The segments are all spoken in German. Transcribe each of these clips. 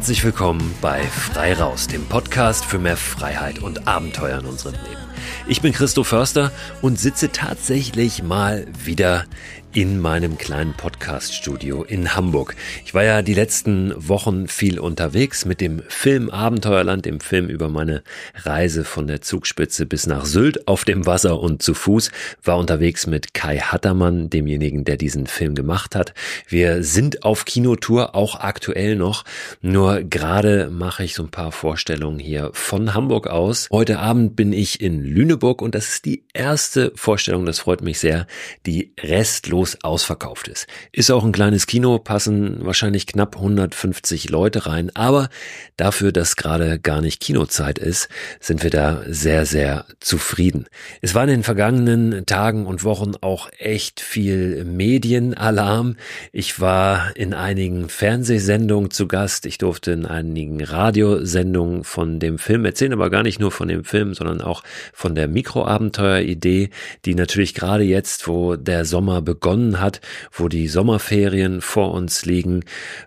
Herzlich willkommen bei Frei Raus, dem Podcast für mehr Freiheit und Abenteuer in unserem Leben. Ich bin Christo Förster und sitze tatsächlich mal wieder in meinem kleinen Podcast-Studio in Hamburg. Ich war ja die letzten Wochen viel unterwegs mit dem Film Abenteuerland, dem Film über meine Reise von der Zugspitze bis nach Sylt auf dem Wasser und zu Fuß, war unterwegs mit Kai Hattermann, demjenigen, der diesen Film gemacht hat. Wir sind auf Kinotour, auch aktuell noch, nur gerade mache ich so ein paar Vorstellungen hier von Hamburg aus. Heute Abend bin ich in Lüneburg und das ist die erste Vorstellung, das freut mich sehr, die restlos restlos ausverkauft ist. Ist auch ein kleines Kino, passen wahrscheinlich knapp 150 Leute rein, aber dafür, dass gerade gar nicht Kinozeit ist, sind wir da sehr, sehr zufrieden. Es war in den vergangenen Tagen und Wochen auch echt viel Medienalarm. Ich war in einigen Fernsehsendungen zu Gast, ich durfte in einigen Radiosendungen von dem Film erzählen, aber gar nicht nur von dem Film, sondern auch von der Mikroabenteuer-Idee, die natürlich gerade jetzt, wo der Sommer begonnen begonnen hat, wo die Sommerferien vor uns liegen,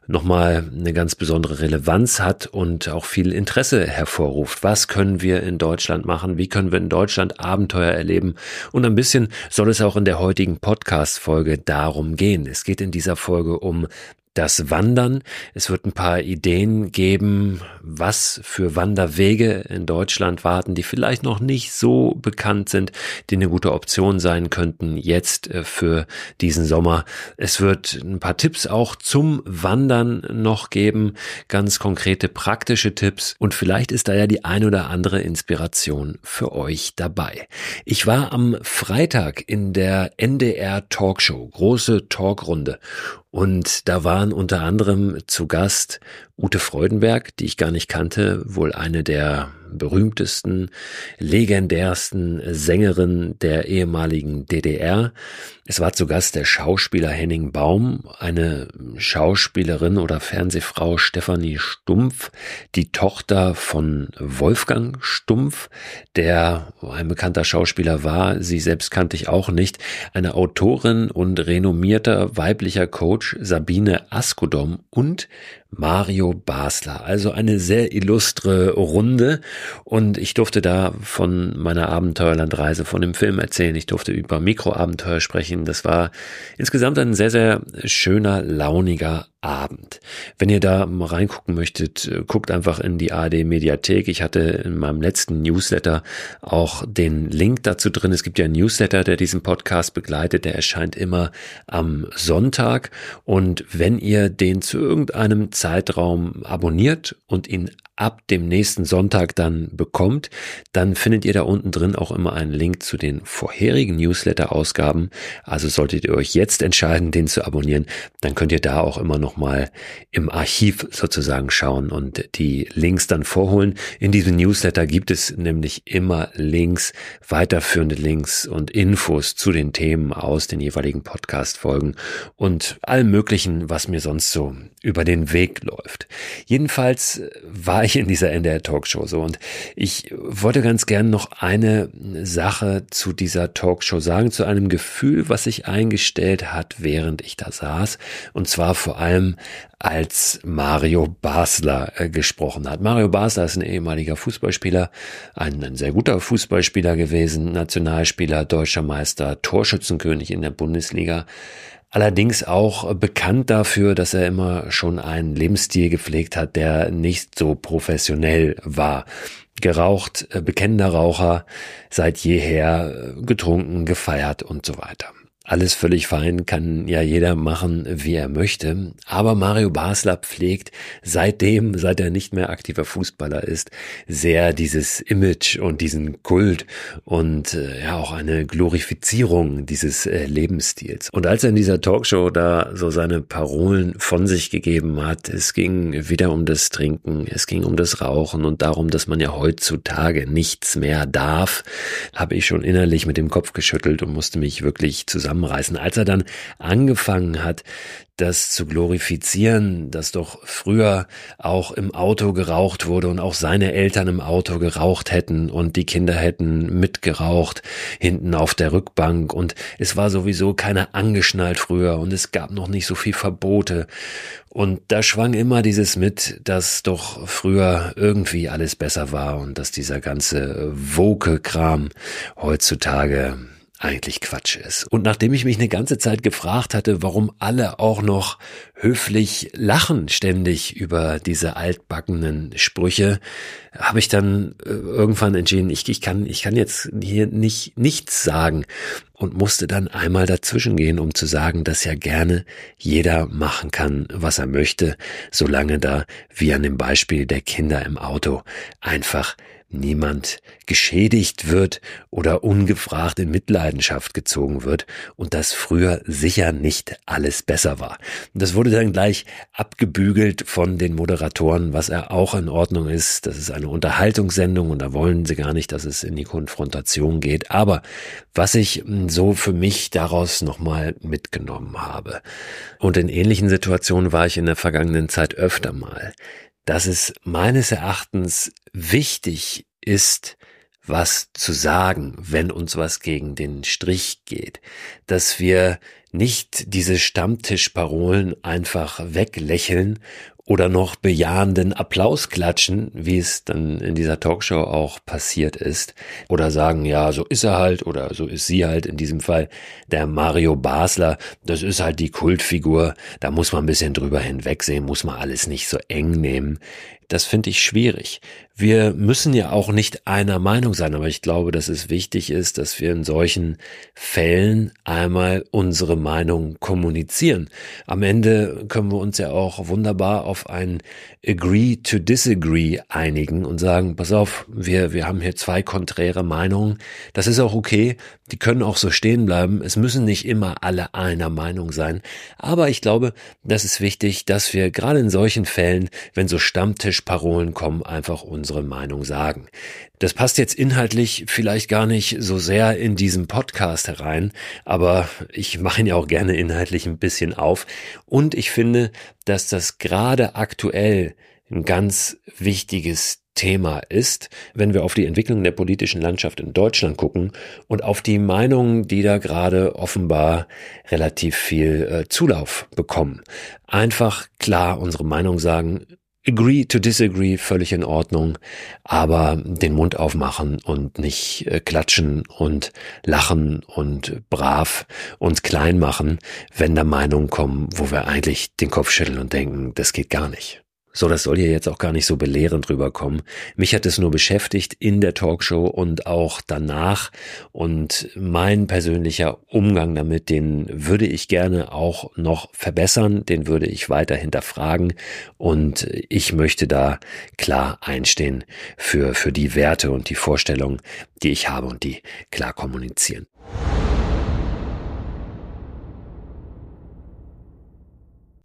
nochmal eine ganz besondere Relevanz hat und auch viel Interesse hervorruft. Was können wir in Deutschland machen? Wie können wir in Deutschland Abenteuer erleben? Und ein bisschen soll es auch in der heutigen Podcast-Folge darum gehen. Es geht in dieser Folge um das Wandern. Es wird ein paar Ideen geben, was für Wanderwege in Deutschland warten, die vielleicht noch nicht so bekannt sind, die eine gute Option sein könnten jetzt äh, für diesen Sommer. Es wird ein paar Tipps auch zum Wandern noch geben, ganz konkrete praktische Tipps und vielleicht ist da ja die ein oder andere Inspiration für euch dabei. Ich war am Freitag in der NDR Talkshow, große Talkrunde und da waren unter anderem zu Gast Ute Freudenberg, die ich gar nicht kannte, wohl eine der berühmtesten, legendärsten Sängerin der ehemaligen DDR. Es war zu Gast der Schauspieler Henning Baum, eine Schauspielerin oder Fernsehfrau Stefanie Stumpf, die Tochter von Wolfgang Stumpf, der ein bekannter Schauspieler war. Sie selbst kannte ich auch nicht. Eine Autorin und renommierter weiblicher Coach Sabine Askodom und Mario Basler. Also eine sehr illustre Runde und ich durfte da von meiner Abenteuerlandreise, von dem Film erzählen. Ich durfte über Mikroabenteuer sprechen. Das war insgesamt ein sehr, sehr schöner, launiger Abend. Wenn ihr da mal reingucken möchtet, äh, guckt einfach in die ARD Mediathek. Ich hatte in meinem letzten Newsletter auch den Link dazu drin. Es gibt ja einen Newsletter, der diesen Podcast begleitet. Der erscheint immer am Sonntag. Und wenn ihr den zu irgendeinem Zeitraum abonniert und ihn ab dem nächsten Sonntag dann bekommt, dann findet ihr da unten drin auch immer einen Link zu den vorherigen Newsletter-Ausgaben. Also solltet ihr euch jetzt entscheiden, den zu abonnieren, dann könnt ihr da auch immer noch mal im Archiv sozusagen schauen und die Links dann vorholen. In diesem Newsletter gibt es nämlich immer Links, weiterführende Links und Infos zu den Themen aus den jeweiligen Podcast-Folgen und allem möglichen, was mir sonst so über den Weg läuft. Jedenfalls war ich in dieser NDR Talkshow so. Und ich wollte ganz gern noch eine Sache zu dieser Talkshow sagen, zu einem Gefühl, was sich eingestellt hat, während ich da saß. Und zwar vor allem als Mario Basler äh, gesprochen hat. Mario Basler ist ein ehemaliger Fußballspieler, ein, ein sehr guter Fußballspieler gewesen, Nationalspieler, deutscher Meister, Torschützenkönig in der Bundesliga allerdings auch bekannt dafür, dass er immer schon einen Lebensstil gepflegt hat, der nicht so professionell war. Geraucht, äh, bekennender Raucher, seit jeher äh, getrunken, gefeiert und so weiter. Alles völlig fein, kann ja jeder machen, wie er möchte. Aber Mario Basler pflegt seitdem, seit er nicht mehr aktiver Fußballer ist, sehr dieses Image und diesen Kult und äh, ja auch eine Glorifizierung dieses äh, Lebensstils. Und als er in dieser Talkshow da so seine Parolen von sich gegeben hat, es ging wieder um das Trinken, es ging um das Rauchen und darum, dass man ja heutzutage nichts mehr darf, habe ich schon innerlich mit dem Kopf geschüttelt und musste mich wirklich zusammen zusammenreißen. Als er dann angefangen hat, das zu glorifizieren, dass doch früher auch im Auto geraucht wurde und auch seine Eltern im Auto geraucht hätten und die Kinder hätten mitgeraucht hinten auf der Rückbank und es war sowieso keiner angeschnallt früher und es gab noch nicht so viel Verbote und da schwang immer dieses mit, dass doch früher irgendwie alles besser war und dass dieser ganze Woke-Kram heutzutage eigentlich Quatsch ist. Und nachdem ich mich eine ganze Zeit gefragt hatte, warum alle auch noch höflich lachen ständig über diese altbackenen Sprüche, habe ich dann äh, irgendwann entschieden, ich, ich kann, ich kann jetzt hier nicht nichts sagen und musste dann einmal dazwischen gehen, um zu sagen, dass ja gerne jeder machen kann, was er möchte, solange da, wie an dem Beispiel der Kinder im Auto, einfach niemand geschädigt wird oder ungefragt in Mitleidenschaft gezogen wird und dass früher sicher nicht alles besser war. Das wurde dann gleich abgebügelt von den Moderatoren, was er auch in Ordnung ist. Das ist eine Unterhaltungssendung und da wollen sie gar nicht, dass es in die Konfrontation geht. Aber was ich so für mich daraus nochmal mitgenommen habe und in ähnlichen Situationen war ich in der vergangenen Zeit öfter mal, dass es meines Erachtens wichtig ist, was zu sagen, wenn uns was gegen den Strich geht, dass wir nicht diese Stammtischparolen einfach weglächeln oder noch bejahenden Applaus klatschen, wie es dann in dieser Talkshow auch passiert ist, oder sagen, ja, so ist er halt oder so ist sie halt in diesem Fall der Mario Basler, das ist halt die Kultfigur, da muss man ein bisschen drüber hinwegsehen, muss man alles nicht so eng nehmen. Das finde ich schwierig. Wir müssen ja auch nicht einer Meinung sein, aber ich glaube, dass es wichtig ist, dass wir in solchen Fällen einmal unsere Meinung kommunizieren. Am Ende können wir uns ja auch wunderbar auf ein Agree to Disagree einigen und sagen, pass auf, wir, wir haben hier zwei konträre Meinungen. Das ist auch okay. Die können auch so stehen bleiben. Es müssen nicht immer alle einer Meinung sein. Aber ich glaube, das ist wichtig, dass wir gerade in solchen Fällen, wenn so Stammtischparolen kommen, einfach unsere Meinung sagen. Das passt jetzt inhaltlich vielleicht gar nicht so sehr in diesem Podcast herein, aber ich mache ihn ja auch gerne inhaltlich ein bisschen auf. Und ich finde, dass das gerade aktuell ein ganz wichtiges Thema ist, wenn wir auf die Entwicklung der politischen Landschaft in Deutschland gucken und auf die Meinungen, die da gerade offenbar relativ viel äh, Zulauf bekommen. Einfach klar unsere Meinung sagen, Agree to disagree, völlig in Ordnung, aber den Mund aufmachen und nicht äh, klatschen und lachen und brav uns klein machen, wenn da Meinungen kommen, wo wir eigentlich den Kopf schütteln und denken, das geht gar nicht. So, das soll hier jetzt auch gar nicht so belehrend rüberkommen. Mich hat es nur beschäftigt in der Talkshow und auch danach. Und mein persönlicher Umgang damit, den würde ich gerne auch noch verbessern, den würde ich weiter hinterfragen. Und ich möchte da klar einstehen für, für die Werte und die Vorstellungen, die ich habe und die klar kommunizieren.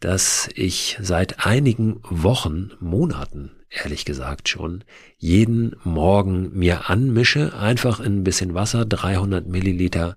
das ich seit einigen Wochen, Monaten ehrlich gesagt schon, jeden Morgen mir anmische, einfach in ein bisschen Wasser, 300 Milliliter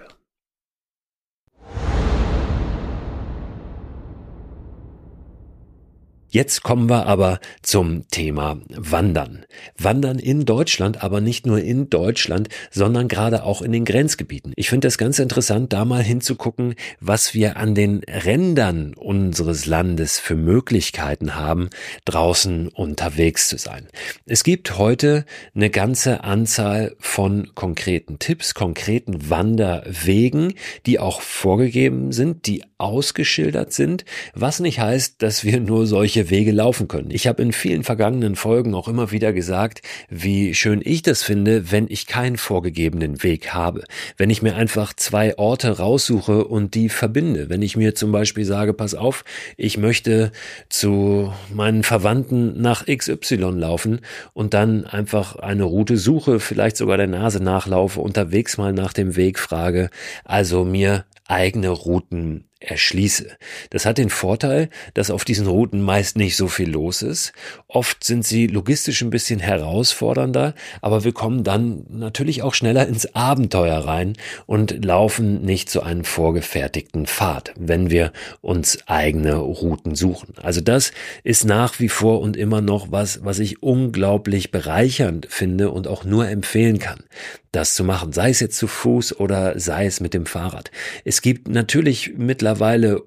Jetzt kommen wir aber zum Thema Wandern. Wandern in Deutschland, aber nicht nur in Deutschland, sondern gerade auch in den Grenzgebieten. Ich finde es ganz interessant, da mal hinzugucken, was wir an den Rändern unseres Landes für Möglichkeiten haben, draußen unterwegs zu sein. Es gibt heute eine ganze Anzahl von konkreten Tipps, konkreten Wanderwegen, die auch vorgegeben sind, die ausgeschildert sind, was nicht heißt, dass wir nur solche welche Wege laufen können. Ich habe in vielen vergangenen Folgen auch immer wieder gesagt, wie schön ich das finde, wenn ich keinen vorgegebenen Weg habe. Wenn ich mir einfach zwei Orte raussuche und die verbinde. Wenn ich mir zum Beispiel sage, pass auf, ich möchte zu meinen Verwandten nach XY laufen und dann einfach eine Route suche, vielleicht sogar der Nase nachlaufe, unterwegs mal nach dem Weg frage, also mir eigene Routen erschließe. Das hat den Vorteil, dass auf diesen Routen meist nicht so viel los ist. Oft sind sie logistisch ein bisschen herausfordernder, aber wir kommen dann natürlich auch schneller ins Abenteuer rein und laufen nicht zu einem vorgefertigten Pfad, wenn wir uns eigene Routen suchen. Also das ist nach wie vor und immer noch was, was ich unglaublich bereichernd finde und auch nur empfehlen kann das zu machen, sei es jetzt zu Fuß oder sei es mit dem Fahrrad. Es gibt natürlich mittlerweile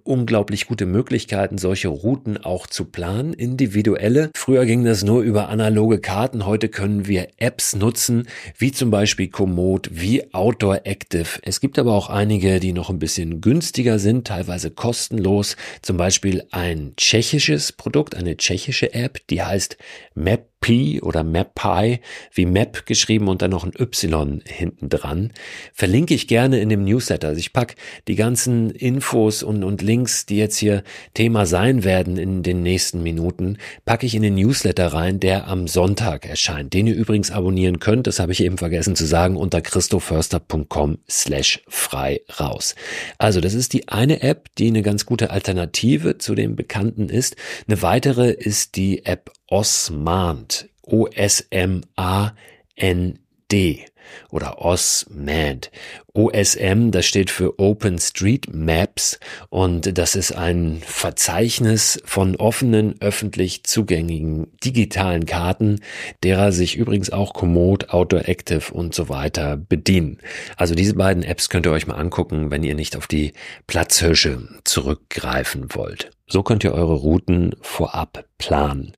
unglaublich gute Möglichkeiten, solche Routen auch zu planen, individuelle. Früher ging das nur über analoge Karten, heute können wir Apps nutzen, wie zum Beispiel Komoot, wie Outdoor Active. Es gibt aber auch einige, die noch ein bisschen günstiger sind, teilweise kostenlos, zum Beispiel ein tschechisches Produkt, eine tschechische App, die heißt Map P oder MapPy, wie Map geschrieben und dann noch ein Y hinten dran. Verlinke ich gerne in dem Newsletter. Also ich pack die ganzen Infos und, und Links, die jetzt hier Thema sein werden in den nächsten Minuten, packe ich in den Newsletter rein, der am Sonntag erscheint, den ihr übrigens abonnieren könnt. Das habe ich eben vergessen zu sagen unter christoförster.com slash frei raus. Also das ist die eine App, die eine ganz gute Alternative zu dem Bekannten ist. Eine weitere ist die App Osmand, O-S-M-A-N-D oder OSMAD. OSM, das steht für Open Street Maps und das ist ein Verzeichnis von offenen, öffentlich zugänglichen digitalen Karten, derer sich übrigens auch Komoot, Outdoor Active und so weiter bedienen. Also diese beiden Apps könnt ihr euch mal angucken, wenn ihr nicht auf die Platzhirsche zurückgreifen wollt. So könnt ihr eure Routen vorab planen.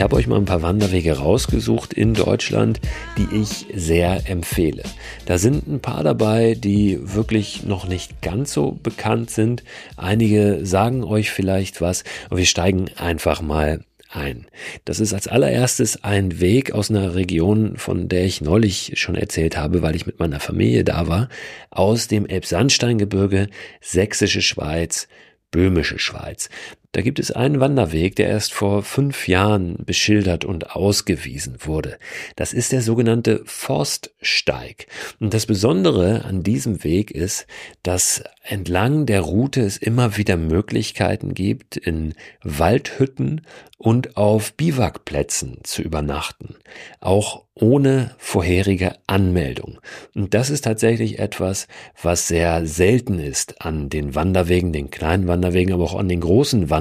Ich habe euch mal ein paar Wanderwege rausgesucht in Deutschland, die ich sehr empfehle. Da sind ein paar dabei, die wirklich noch nicht ganz so bekannt sind. Einige sagen euch vielleicht was und wir steigen einfach mal ein. Das ist als allererstes ein Weg aus einer Region, von der ich neulich schon erzählt habe, weil ich mit meiner Familie da war, aus dem Elbsandsteingebirge, Sächsische Schweiz, Böhmische Schweiz. Da gibt es einen Wanderweg, der erst vor fünf Jahren beschildert und ausgewiesen wurde. Das ist der sogenannte Forststeig. Und das Besondere an diesem Weg ist, dass entlang der Route es immer wieder Möglichkeiten gibt, in Waldhütten und auf Biwakplätzen zu übernachten. Auch ohne vorherige Anmeldung. Und das ist tatsächlich etwas, was sehr selten ist an den Wanderwegen, den kleinen Wanderwegen, aber auch an den großen Wanderwegen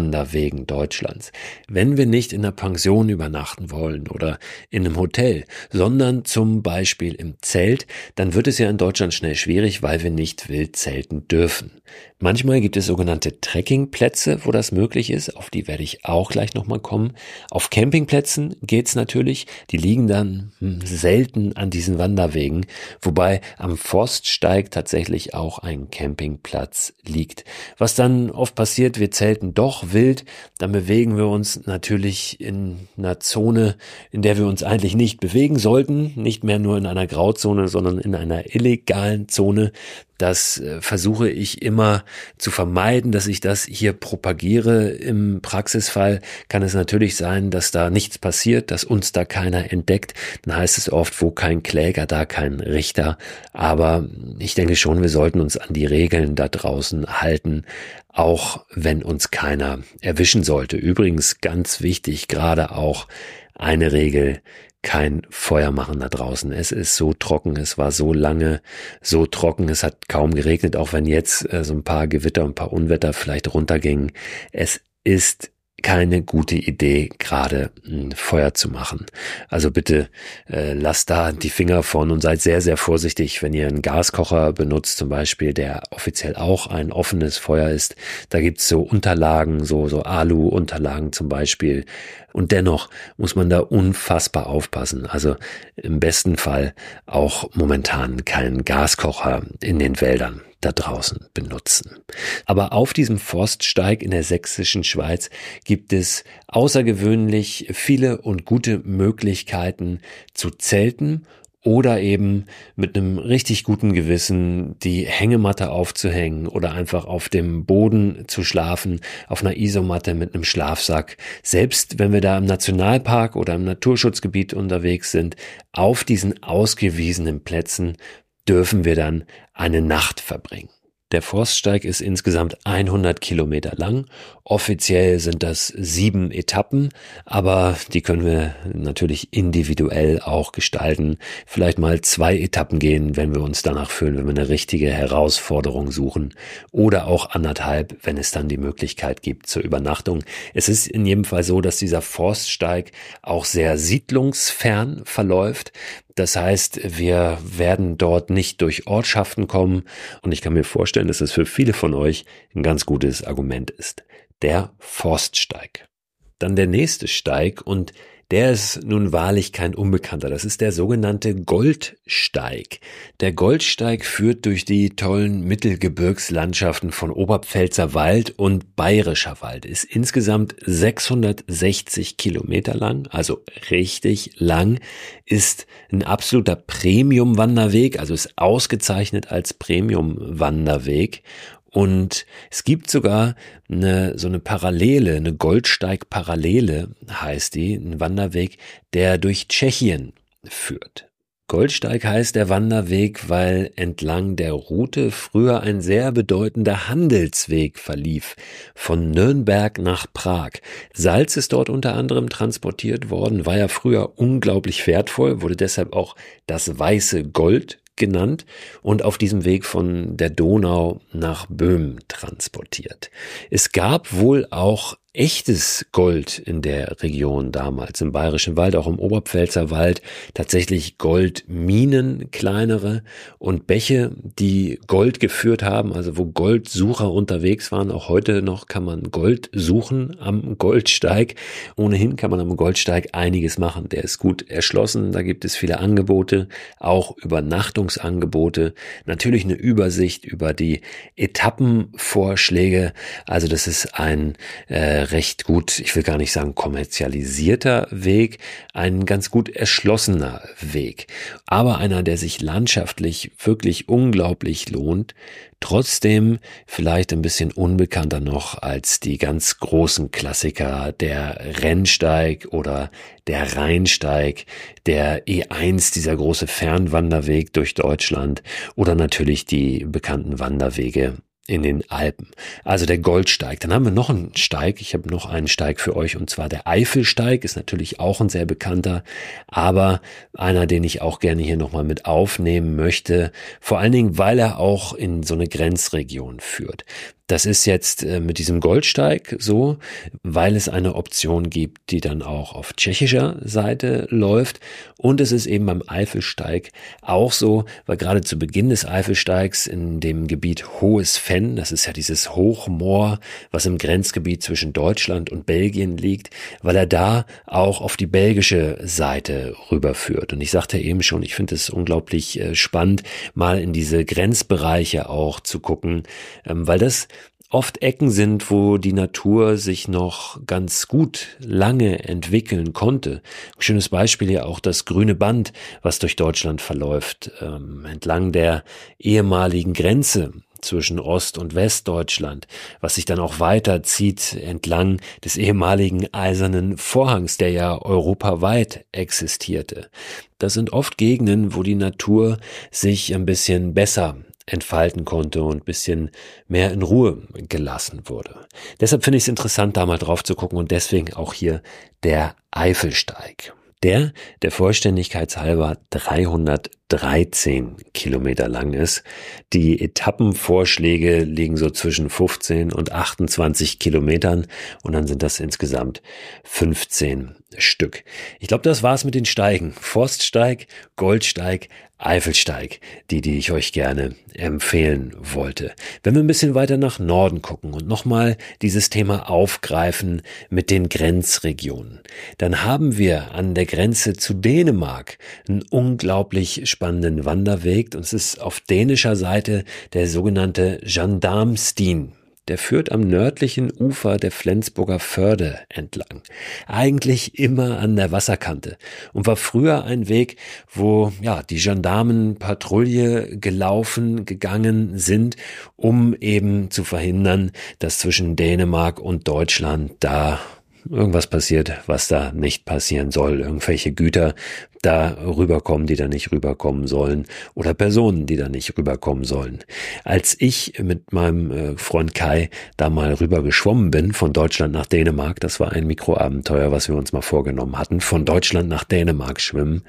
Deutschlands. Wenn wir nicht in einer Pension übernachten wollen oder in einem Hotel, sondern zum Beispiel im Zelt, dann wird es ja in Deutschland schnell schwierig, weil wir nicht wild zelten dürfen. Manchmal gibt es sogenannte Trekkingplätze, wo das möglich ist. Auf die werde ich auch gleich nochmal kommen. Auf Campingplätzen geht's natürlich. Die liegen dann hm, selten an diesen Wanderwegen, wobei am Forststeig tatsächlich auch ein Campingplatz liegt. Was dann oft passiert, wir zelten doch wild. Dann bewegen wir uns natürlich in einer Zone, in der wir uns eigentlich nicht bewegen sollten. Nicht mehr nur in einer Grauzone, sondern in einer illegalen Zone. Das äh, versuche ich immer zu vermeiden, dass ich das hier propagiere. Im Praxisfall kann es natürlich sein, dass da nichts passiert, dass uns da keiner entdeckt. Dann heißt es oft, wo kein Kläger, da kein Richter. Aber ich denke schon, wir sollten uns an die Regeln da draußen halten, auch wenn uns keiner erwischen sollte. Übrigens ganz wichtig, gerade auch eine Regel, kein Feuer machen da draußen. Es ist so trocken, es war so lange so trocken, es hat kaum geregnet, auch wenn jetzt äh, so ein paar Gewitter und ein paar Unwetter vielleicht runtergingen. Es ist keine gute Idee, gerade ein Feuer zu machen. Also bitte äh, lasst da die Finger von und seid sehr, sehr vorsichtig, wenn ihr einen Gaskocher benutzt, zum Beispiel, der offiziell auch ein offenes Feuer ist. Da gibt's so Unterlagen, so, so Alu-Unterlagen zum Beispiel. Und dennoch muss man da unfassbar aufpassen. Also im besten Fall auch momentan keinen Gaskocher in den Wäldern da draußen benutzen. Aber auf diesem Forststeig in der sächsischen Schweiz gibt es außergewöhnlich viele und gute Möglichkeiten zu zelten oder eben mit einem richtig guten Gewissen die Hängematte aufzuhängen oder einfach auf dem Boden zu schlafen, auf einer Isomatte mit einem Schlafsack. Selbst wenn wir da im Nationalpark oder im Naturschutzgebiet unterwegs sind, auf diesen ausgewiesenen Plätzen dürfen wir dann eine Nacht verbringen. Der Forststeig ist insgesamt 100 Kilometer lang. Offiziell sind das sieben Etappen, aber die können wir natürlich individuell auch gestalten. Vielleicht mal zwei Etappen gehen, wenn wir uns danach fühlen, wenn wir eine richtige Herausforderung suchen. Oder auch anderthalb, wenn es dann die Möglichkeit gibt zur Übernachtung. Es ist in jedem Fall so, dass dieser Forststeig auch sehr siedlungsfern verläuft. Das heißt, wir werden dort nicht durch Ortschaften kommen und ich kann mir vorstellen, dass es für viele von euch ein ganz gutes Argument ist. Der Forststeig. Dann der nächste Steig und der ist nun wahrlich kein Unbekannter. Das ist der sogenannte Goldsteig. Der Goldsteig führt durch die tollen Mittelgebirgslandschaften von Oberpfälzer Wald und Bayerischer Wald, ist insgesamt 660 Kilometer lang, also richtig lang, ist ein absoluter Premium-Wanderweg, also ist ausgezeichnet als Premium-Wanderweg und es gibt sogar eine, so eine Parallele, eine Goldsteig-Parallele heißt die, ein Wanderweg, der durch Tschechien führt. Goldsteig heißt der Wanderweg, weil entlang der Route früher ein sehr bedeutender Handelsweg verlief, von Nürnberg nach Prag. Salz ist dort unter anderem transportiert worden, war ja früher unglaublich wertvoll, wurde deshalb auch das weiße Gold genannt und auf diesem Weg von der Donau nach Böhmen transportiert. Es gab wohl auch echtes Gold in der Region damals, im Bayerischen Wald, auch im Oberpfälzer Wald, tatsächlich Goldminen, kleinere und Bäche, die Gold geführt haben, also wo Goldsucher unterwegs waren. Auch heute noch kann man Gold suchen am Goldsteig. Ohnehin kann man am Goldsteig einiges machen. Der ist gut erschlossen, da gibt es viele Angebote, auch Übernachtungsangebote, natürlich eine Übersicht über die Etappenvorschläge. Also das ist ein äh, recht gut, ich will gar nicht sagen kommerzialisierter Weg, ein ganz gut erschlossener Weg, aber einer, der sich landschaftlich wirklich unglaublich lohnt, trotzdem vielleicht ein bisschen unbekannter noch als die ganz großen Klassiker, der Rennsteig oder der Rheinsteig, der E1, dieser große Fernwanderweg durch Deutschland oder natürlich die bekannten Wanderwege in den Alpen. Also der Goldsteig. Dann haben wir noch einen Steig. Ich habe noch einen Steig für euch und zwar der Eifelsteig ist natürlich auch ein sehr bekannter, aber einer, den ich auch gerne hier nochmal mit aufnehmen möchte. Vor allen Dingen, weil er auch in so eine Grenzregion führt. Das ist jetzt äh, mit diesem Goldsteig so, weil es eine Option gibt, die dann auch auf tschechischer Seite läuft. Und es ist eben beim Eifelsteig auch so, weil gerade zu Beginn des Eifelsteigs in dem Gebiet Hohes Fenn, das ist ja dieses Hochmoor, was im Grenzgebiet zwischen Deutschland und Belgien liegt, weil er da auch auf die belgische Seite rüberführt. Und ich sagte eben schon, ich finde es unglaublich äh, spannend, mal in diese Grenzbereiche auch zu gucken, ähm, weil das oft Ecken sind, wo die Natur sich noch ganz gut lange entwickeln konnte. Ein schönes Beispiel ja auch das grüne Band, was durch Deutschland verläuft, ähm, entlang der ehemaligen Grenze zwischen Ost- und Westdeutschland, was sich dann auch weiterzieht entlang des ehemaligen eisernen Vorhangs, der ja europaweit existierte. Das sind oft Gegenden, wo die Natur sich ein bisschen besser entfalten konnte und bisschen mehr in Ruhe gelassen wurde. Deshalb finde ich es interessant, da mal drauf zu gucken und deswegen auch hier der Eifelsteig. Der, der Vollständigkeit halber 313 Kilometer lang ist. Die Etappenvorschläge liegen so zwischen 15 und 28 Kilometern und dann sind das insgesamt 15 Stück. Ich glaube, das war's mit den Steigen. Forststeig, Goldsteig, Eifelsteig, die, die ich euch gerne empfehlen wollte. Wenn wir ein bisschen weiter nach Norden gucken und nochmal dieses Thema aufgreifen mit den Grenzregionen, dann haben wir an der Grenze zu Dänemark einen unglaublich spannenden Wanderweg und es ist auf dänischer Seite der sogenannte Gendarmstien der führt am nördlichen Ufer der Flensburger Förde entlang. Eigentlich immer an der Wasserkante und war früher ein Weg, wo ja die Gendarmen Patrouille gelaufen, gegangen sind, um eben zu verhindern, dass zwischen Dänemark und Deutschland da irgendwas passiert, was da nicht passieren soll. Irgendwelche Güter da rüberkommen, die da nicht rüberkommen sollen. Oder Personen, die da nicht rüberkommen sollen. Als ich mit meinem äh, Freund Kai da mal rüber geschwommen bin, von Deutschland nach Dänemark, das war ein Mikroabenteuer, was wir uns mal vorgenommen hatten, von Deutschland nach Dänemark schwimmen,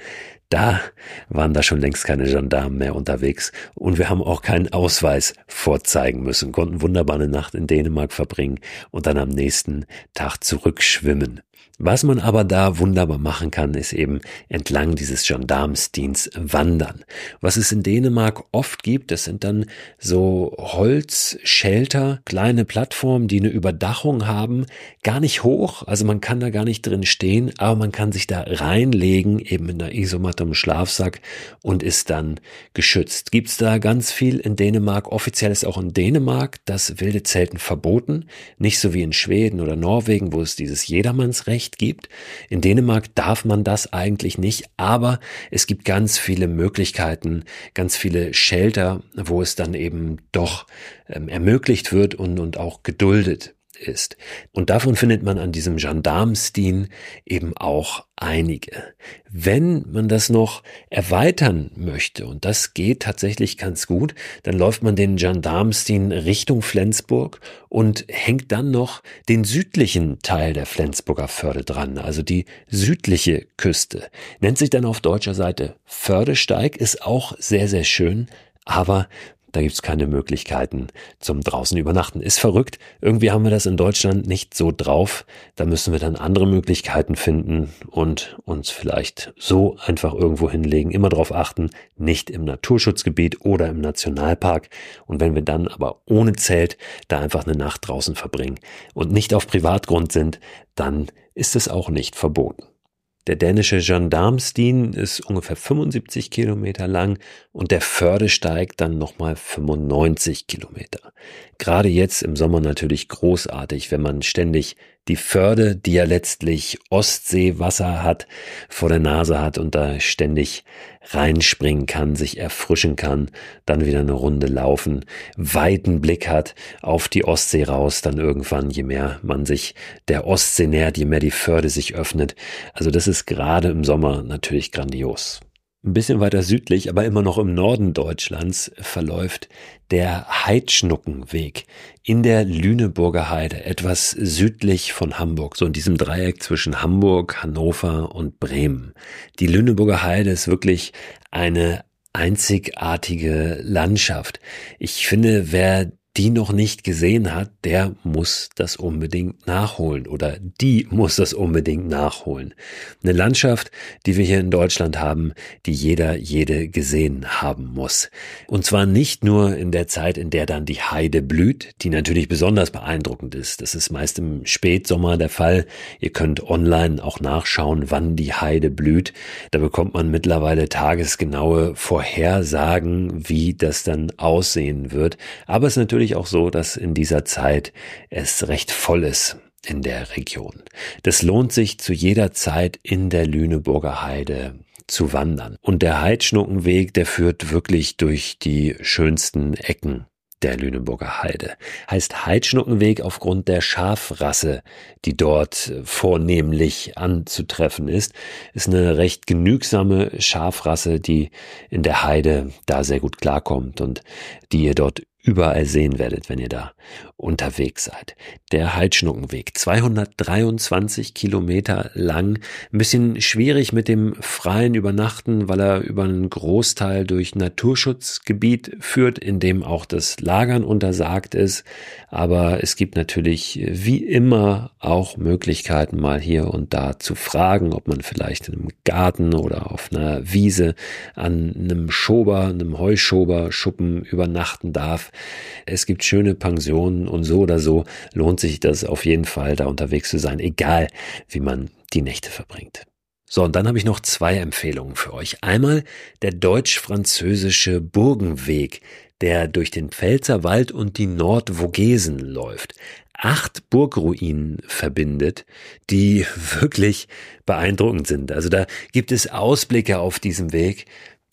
da waren da schon längst keine Gendarmen mehr unterwegs und wir haben auch keinen Ausweis vorzeigen müssen, konnten wunderbar eine Nacht in Dänemark verbringen und dann am nächsten Tag zurückschwimmen. Was man aber da wunderbar machen kann, ist eben entlang dieses Gendarmsdienst wandern. Was es in Dänemark oft gibt, das sind dann so Holzshelter, kleine Plattformen, die eine Überdachung haben, gar nicht hoch, also man kann da gar nicht drin stehen, aber man kann sich da reinlegen, eben in einer Isomatte im Schlafsack und ist dann geschützt. Gibt's da ganz viel in Dänemark, offiziell ist auch in Dänemark das wilde Zelten verboten, nicht so wie in Schweden oder Norwegen, wo es dieses Jedermannsrecht nicht gibt. In Dänemark darf man das eigentlich nicht, aber es gibt ganz viele Möglichkeiten, ganz viele Shelter, wo es dann eben doch ähm, ermöglicht wird und, und auch geduldet ist. Und davon findet man an diesem Gendarmsdien eben auch einige. Wenn man das noch erweitern möchte, und das geht tatsächlich ganz gut, dann läuft man den Gendarmsdien Richtung Flensburg und hängt dann noch den südlichen Teil der Flensburger Förde dran, also die südliche Küste. Nennt sich dann auf deutscher Seite Fördesteig, ist auch sehr, sehr schön, aber da gibt's keine Möglichkeiten zum draußen übernachten. Ist verrückt. Irgendwie haben wir das in Deutschland nicht so drauf. Da müssen wir dann andere Möglichkeiten finden und uns vielleicht so einfach irgendwo hinlegen. Immer darauf achten, nicht im Naturschutzgebiet oder im Nationalpark. Und wenn wir dann aber ohne Zelt da einfach eine Nacht draußen verbringen und nicht auf Privatgrund sind, dann ist es auch nicht verboten. Der dänische Gendarmsdien ist ungefähr 75 Kilometer lang und der Fördesteig dann nochmal 95 Kilometer. Gerade jetzt im Sommer natürlich großartig, wenn man ständig die Förde, die ja letztlich Ostseewasser hat, vor der Nase hat und da ständig reinspringen kann, sich erfrischen kann, dann wieder eine Runde laufen, weiten Blick hat auf die Ostsee raus, dann irgendwann, je mehr man sich der Ostsee nähert, je mehr die Förde sich öffnet. Also das ist gerade im Sommer natürlich grandios. Ein bisschen weiter südlich, aber immer noch im Norden Deutschlands verläuft der Heidschnuckenweg in der Lüneburger Heide, etwas südlich von Hamburg, so in diesem Dreieck zwischen Hamburg, Hannover und Bremen. Die Lüneburger Heide ist wirklich eine einzigartige Landschaft. Ich finde, wer die noch nicht gesehen hat, der muss das unbedingt nachholen oder die muss das unbedingt nachholen. Eine Landschaft, die wir hier in Deutschland haben, die jeder, jede gesehen haben muss. Und zwar nicht nur in der Zeit, in der dann die Heide blüht, die natürlich besonders beeindruckend ist. Das ist meist im Spätsommer der Fall. Ihr könnt online auch nachschauen, wann die Heide blüht. Da bekommt man mittlerweile tagesgenaue Vorhersagen, wie das dann aussehen wird. Aber es ist natürlich natürlich auch so, dass in dieser Zeit es recht voll ist in der Region. Das lohnt sich zu jeder Zeit in der Lüneburger Heide zu wandern. Und der Heidschnuckenweg, der führt wirklich durch die schönsten Ecken der Lüneburger Heide. Heißt Heidschnuckenweg aufgrund der Schafrasse, die dort vornehmlich anzutreffen ist. Ist eine recht genügsame Schafrasse, die in der Heide da sehr gut klarkommt und die ihr dort überall sehen werdet, wenn ihr da unterwegs seid. Der Heidschnuckenweg, 223 Kilometer lang, ein bisschen schwierig mit dem freien Übernachten, weil er über einen Großteil durch Naturschutzgebiet führt, in dem auch das Lagern untersagt ist. Aber es gibt natürlich wie immer auch Möglichkeiten, mal hier und da zu fragen, ob man vielleicht in einem Garten oder auf einer Wiese an einem Schober, einem Heuschober-Schuppen übernachten darf. Es gibt schöne Pensionen und so oder so lohnt sich das auf jeden Fall, da unterwegs zu sein, egal wie man die Nächte verbringt. So, und dann habe ich noch zwei Empfehlungen für euch. Einmal der deutsch-französische Burgenweg, der durch den Pfälzerwald und die Nordvogesen läuft acht Burgruinen verbindet, die wirklich beeindruckend sind. Also da gibt es Ausblicke auf diesem Weg,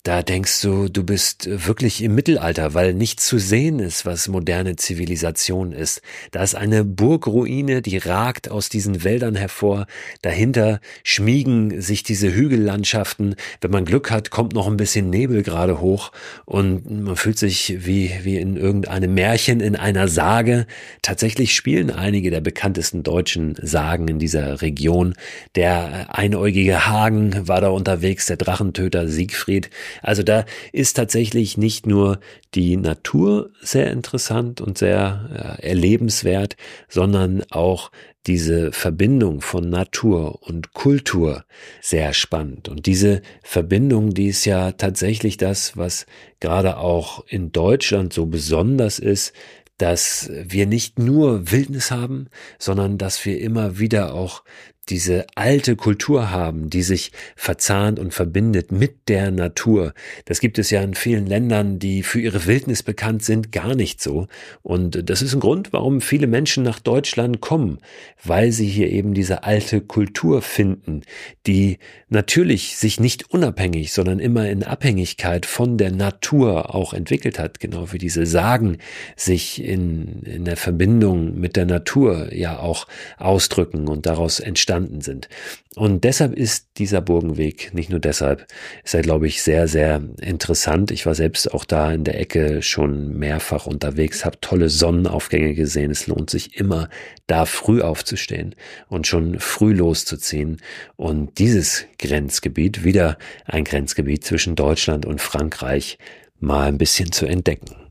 da denkst du, du bist wirklich im Mittelalter, weil nichts zu sehen ist, was moderne Zivilisation ist. Da ist eine Burgruine, die ragt aus diesen Wäldern hervor. Dahinter schmiegen sich diese Hügellandschaften. Wenn man Glück hat, kommt noch ein bisschen Nebel gerade hoch und man fühlt sich wie, wie in irgendeinem Märchen, in einer Sage. Tatsächlich spielen einige der bekanntesten deutschen Sagen in dieser Region. Der einäugige Hagen war da unterwegs, der Drachentöter Siegfried. Also da ist tatsächlich nicht nur die Natur sehr interessant und sehr äh, erlebenswert, sondern auch diese Verbindung von Natur und Kultur sehr spannend. Und diese Verbindung, die ist ja tatsächlich das, was gerade auch in Deutschland so besonders ist, dass wir nicht nur Wildnis haben, sondern dass wir immer wieder auch diese alte Kultur haben, die sich verzahnt und verbindet mit der Natur. Das gibt es ja in vielen Ländern, die für ihre Wildnis bekannt sind, gar nicht so. Und das ist ein Grund, warum viele Menschen nach Deutschland kommen, weil sie hier eben diese alte Kultur finden, die natürlich sich nicht unabhängig, sondern immer in Abhängigkeit von der Natur auch entwickelt hat, genau wie diese Sagen sich in, in der Verbindung mit der Natur ja auch ausdrücken und daraus entstanden entstanden sind. Und deshalb ist dieser Burgenweg, nicht nur deshalb, ist er, glaube ich, sehr, sehr interessant. Ich war selbst auch da in der Ecke schon mehrfach unterwegs, habe tolle Sonnenaufgänge gesehen. Es lohnt sich immer, da früh aufzustehen und schon früh loszuziehen und dieses Grenzgebiet, wieder ein Grenzgebiet zwischen Deutschland und Frankreich, mal ein bisschen zu entdecken.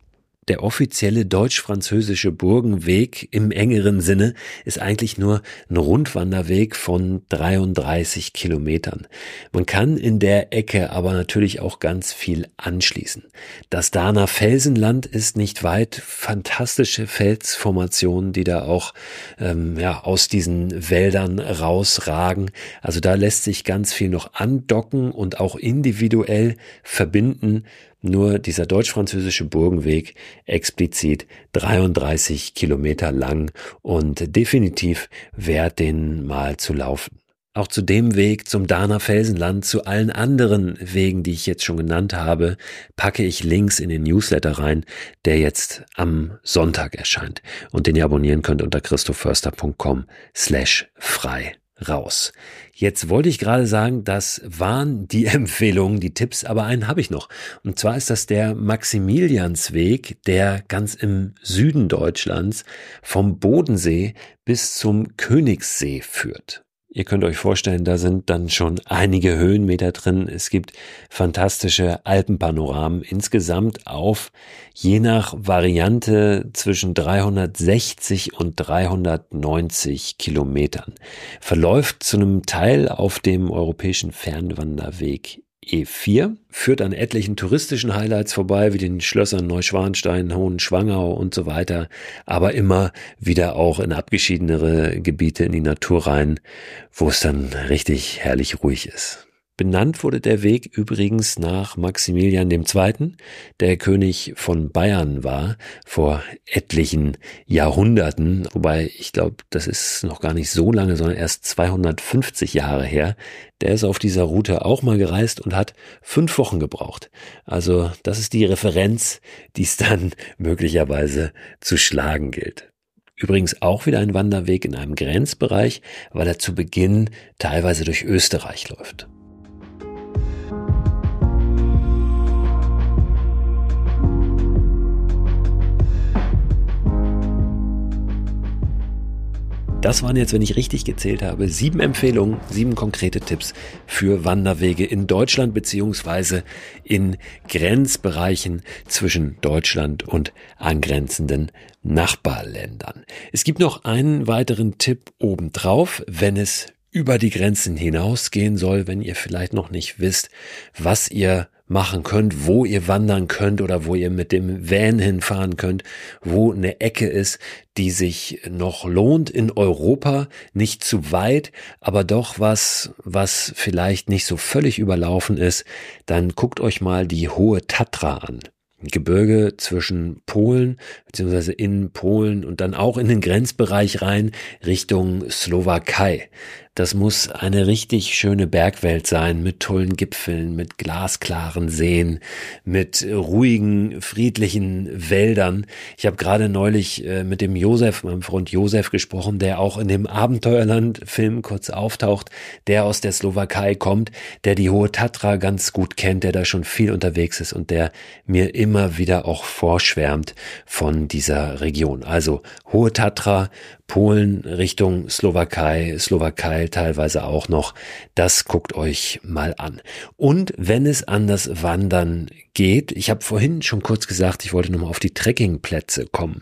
Der offizielle deutsch-französische Burgenweg im engeren Sinne ist eigentlich nur ein Rundwanderweg von 33 Kilometern. Man kann in der Ecke aber natürlich auch ganz viel anschließen. Das Dahner Felsenland ist nicht weit, fantastische Felsformationen, die da auch ähm, ja, aus diesen Wäldern rausragen. Also da lässt sich ganz viel noch andocken und auch individuell verbinden nur dieser deutsch-französische Burgenweg explizit 33 Kilometer lang und definitiv wert, den mal zu laufen. Auch zu dem Weg zum Dahner Felsenland, zu allen anderen Wegen, die ich jetzt schon genannt habe, packe ich Links in den Newsletter rein, der jetzt am Sonntag erscheint und den ihr abonnieren könnt unter christoförster.com slash frei raus. Jetzt wollte ich gerade sagen, das waren die Empfehlungen, die Tipps, aber einen habe ich noch. Und zwar ist das der Maximiliansweg, der ganz im Süden Deutschlands vom Bodensee bis zum Königssee führt. Ihr könnt euch vorstellen, da sind dann schon einige Höhenmeter drin. Es gibt fantastische Alpenpanoramen insgesamt auf je nach Variante zwischen 360 und 390 Kilometern. Verläuft zu einem Teil auf dem europäischen Fernwanderweg E4 führt an etlichen touristischen Highlights vorbei, wie den Schlössern Neuschwanstein, Hohenschwangau und so weiter, aber immer wieder auch in abgeschiedenere Gebiete in die Natur rein, wo es dann richtig herrlich ruhig ist. Benannt wurde der Weg übrigens nach Maximilian II., der König von Bayern war, vor etlichen Jahrhunderten, wobei ich glaube, das ist noch gar nicht so lange, sondern erst 250 Jahre her. Der ist auf dieser Route auch mal gereist und hat fünf Wochen gebraucht. Also das ist die Referenz, die es dann möglicherweise zu schlagen gilt. Übrigens auch wieder ein Wanderweg in einem Grenzbereich, weil er zu Beginn teilweise durch Österreich läuft. Das waren jetzt, wenn ich richtig gezählt habe, sieben Empfehlungen, sieben konkrete Tipps für Wanderwege in Deutschland beziehungsweise in Grenzbereichen zwischen Deutschland und angrenzenden Nachbarländern. Es gibt noch einen weiteren Tipp obendrauf, wenn es über die Grenzen hinausgehen soll, wenn ihr vielleicht noch nicht wisst, was ihr machen könnt, wo ihr wandern könnt oder wo ihr mit dem Van hinfahren könnt, wo eine Ecke ist, die sich noch lohnt in Europa, nicht zu weit, aber doch was, was vielleicht nicht so völlig überlaufen ist, dann guckt euch mal die hohe Tatra an. Gebirge zwischen Polen beziehungsweise in Polen und dann auch in den Grenzbereich rein Richtung Slowakei. Das muss eine richtig schöne Bergwelt sein mit tollen Gipfeln, mit glasklaren Seen, mit ruhigen, friedlichen Wäldern. Ich habe gerade neulich äh, mit dem Josef, meinem Freund Josef gesprochen, der auch in dem Abenteuerland-Film kurz auftaucht, der aus der Slowakei kommt, der die Hohe Tatra ganz gut kennt, der da schon viel unterwegs ist und der mir immer wieder auch vorschwärmt von dieser Region. Also Hohe Tatra, Polen Richtung Slowakei, Slowakei teilweise auch noch. Das guckt euch mal an. Und wenn es an das Wandern geht, ich habe vorhin schon kurz gesagt, ich wollte nochmal auf die Trekkingplätze kommen.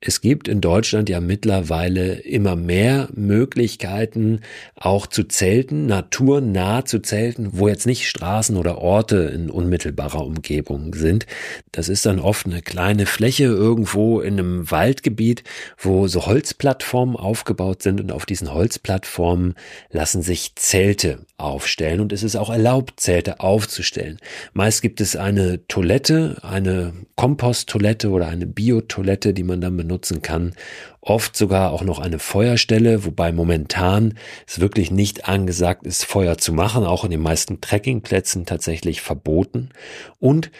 Es gibt in Deutschland ja mittlerweile immer mehr Möglichkeiten, auch zu zelten, naturnah zu zelten, wo jetzt nicht Straßen oder Orte in unmittelbarer Umgebung sind. Das ist dann oft eine kleine Fläche irgendwo in einem Waldgebiet, wo so Holzplattformen Plattformen aufgebaut sind und auf diesen Holzplattformen lassen sich Zelte aufstellen und es ist auch erlaubt, Zelte aufzustellen. Meist gibt es eine Toilette, eine Komposttoilette oder eine Biotoilette, die man dann benutzen kann. Oft sogar auch noch eine Feuerstelle, wobei momentan es wirklich nicht angesagt ist, Feuer zu machen, auch in den meisten Trekkingplätzen tatsächlich verboten. Und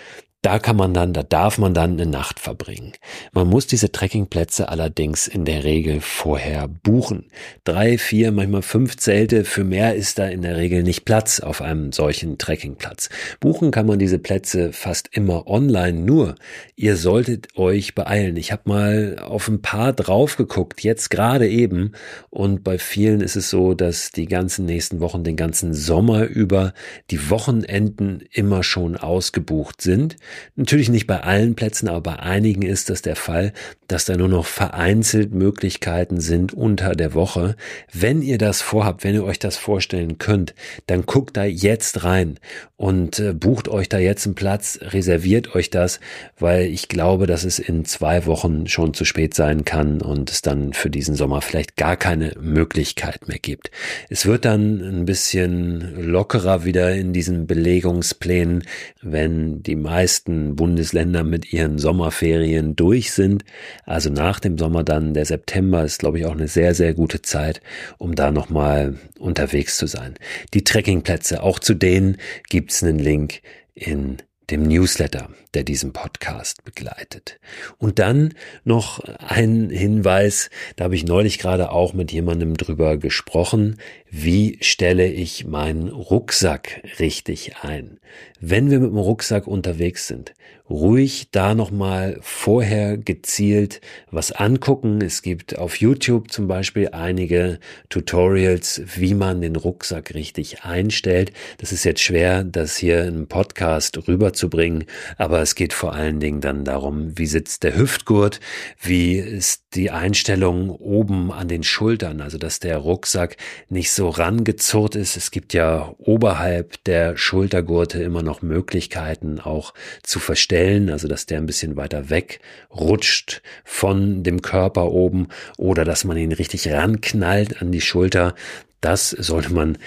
da kann man dann, da darf man dann eine Nacht verbringen. Man muss diese Trekkingplätze allerdings in der Regel vorher buchen. Drei, vier, manchmal fünf Zelte, für mehr ist da in der Regel nicht Platz auf einem solchen Trekkingplatz. Buchen kann man diese Plätze fast immer online, nur ihr solltet euch beeilen. Ich habe mal auf ein paar drauf geguckt, jetzt gerade eben, und bei vielen ist es so, dass die ganzen nächsten Wochen, den ganzen Sommer über, die Wochenenden immer schon ausgebucht sind. Natürlich nicht bei allen Plätzen, aber bei einigen ist das der Fall, dass da nur noch vereinzelt Möglichkeiten sind unter der Woche. Wenn ihr das vorhabt, wenn ihr euch das vorstellen könnt, dann guckt da jetzt rein und äh, bucht euch da jetzt einen Platz, reserviert euch das, weil ich glaube, dass es in zwei Wochen schon zu spät sein kann und es dann für diesen Sommer vielleicht gar keine Möglichkeit mehr gibt. Es wird dann ein bisschen lockerer wieder in diesen Belegungsplänen, wenn die meisten meisten Bundesländer mit ihren Sommerferien durch sind. Also nach dem Sommer dann, der September ist, glaube ich, auch eine sehr, sehr gute Zeit, um da nochmal unterwegs zu sein. Die Trekkingplätze, auch zu denen gibt's einen Link in dem Newsletter, der diesen Podcast begleitet. Und dann noch ein Hinweis, da habe ich neulich gerade auch mit jemandem drüber gesprochen, wie stelle ich meinen Rucksack richtig ein? Wenn wir mit dem Rucksack unterwegs sind, ruhig da nochmal vorher gezielt was angucken. Es gibt auf YouTube zum Beispiel einige Tutorials, wie man den Rucksack richtig einstellt. Das ist jetzt schwer, das hier im Podcast rüberzubringen, aber es geht vor allen Dingen dann darum, wie sitzt der Hüftgurt, wie ist die Einstellung oben an den Schultern, also dass der Rucksack nicht so rangezurrt ist. Es gibt ja oberhalb der Schultergurte immer noch Möglichkeiten auch zu verstellen, also dass der ein bisschen weiter weg rutscht von dem Körper oben oder dass man ihn richtig ranknallt an die Schulter. Das sollte man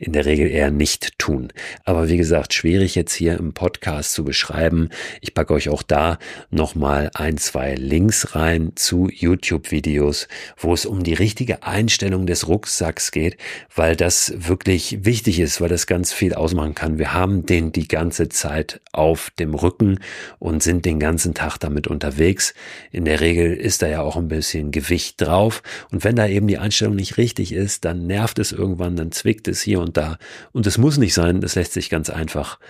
in der Regel eher nicht tun. Aber wie gesagt, schwierig jetzt hier im Podcast zu beschreiben. Ich packe euch auch da nochmal ein, zwei Links rein zu YouTube-Videos, wo es um die richtige Einstellung des Rucksacks geht, weil das wirklich wichtig ist, weil das ganz viel ausmachen kann. Wir haben den die ganze Zeit auf dem Rücken und sind den ganzen Tag damit unterwegs. In der Regel ist da ja auch ein bisschen Gewicht drauf. Und wenn da eben die Einstellung nicht richtig ist, dann nervt es irgendwann, dann zwickt es hier und und da. Und es muss nicht sein, das lässt sich ganz einfach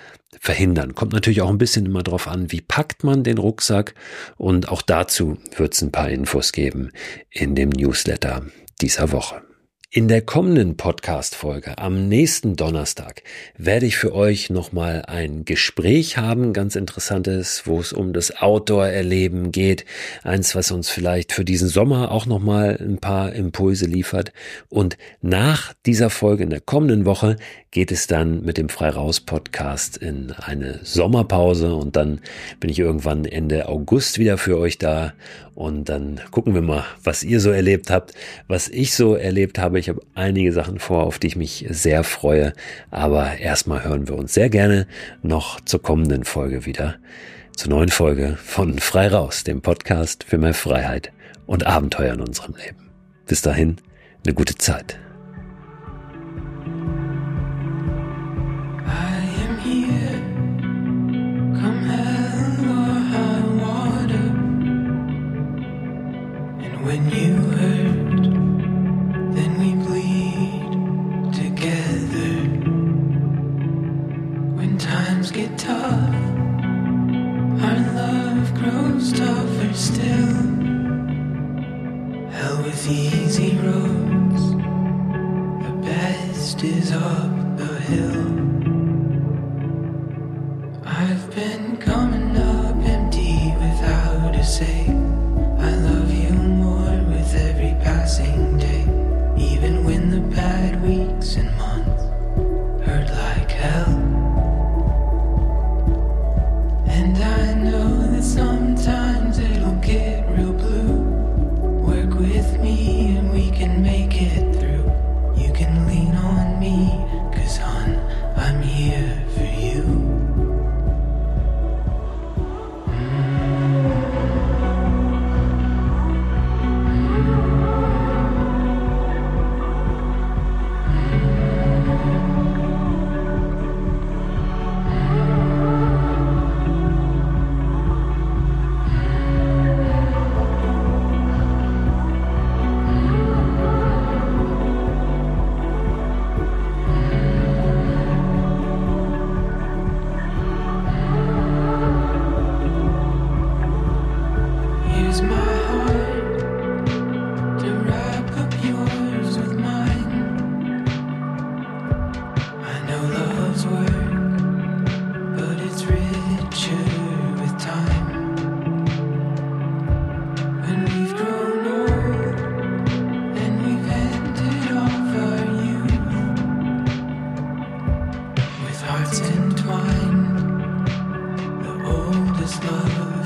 verhindern. Kommt natürlich auch ein bisschen immer drauf an, wie packt man den Rucksack. Und auch dazu wird es ein paar Infos geben in dem Newsletter dieser Woche. In der kommenden Podcast-Folge am nächsten Donnerstag werde ich für euch nochmal ein Gespräch haben, ganz interessantes, wo es um das Outdoor-Erleben geht. Eins, was uns vielleicht für diesen Sommer auch nochmal ein paar Impulse liefert. Und nach dieser Folge in der kommenden Woche geht es dann mit dem Frei-Raus-Podcast in eine Sommerpause und dann bin ich irgendwann Ende August wieder für euch da und dann gucken wir mal, was ihr so erlebt habt, was ich so erlebt habe ich habe einige Sachen vor, auf die ich mich sehr freue. Aber erstmal hören wir uns sehr gerne noch zur kommenden Folge wieder. Zur neuen Folge von Frei Raus, dem Podcast für mehr Freiheit und Abenteuer in unserem Leben. Bis dahin, eine gute Zeit. Love.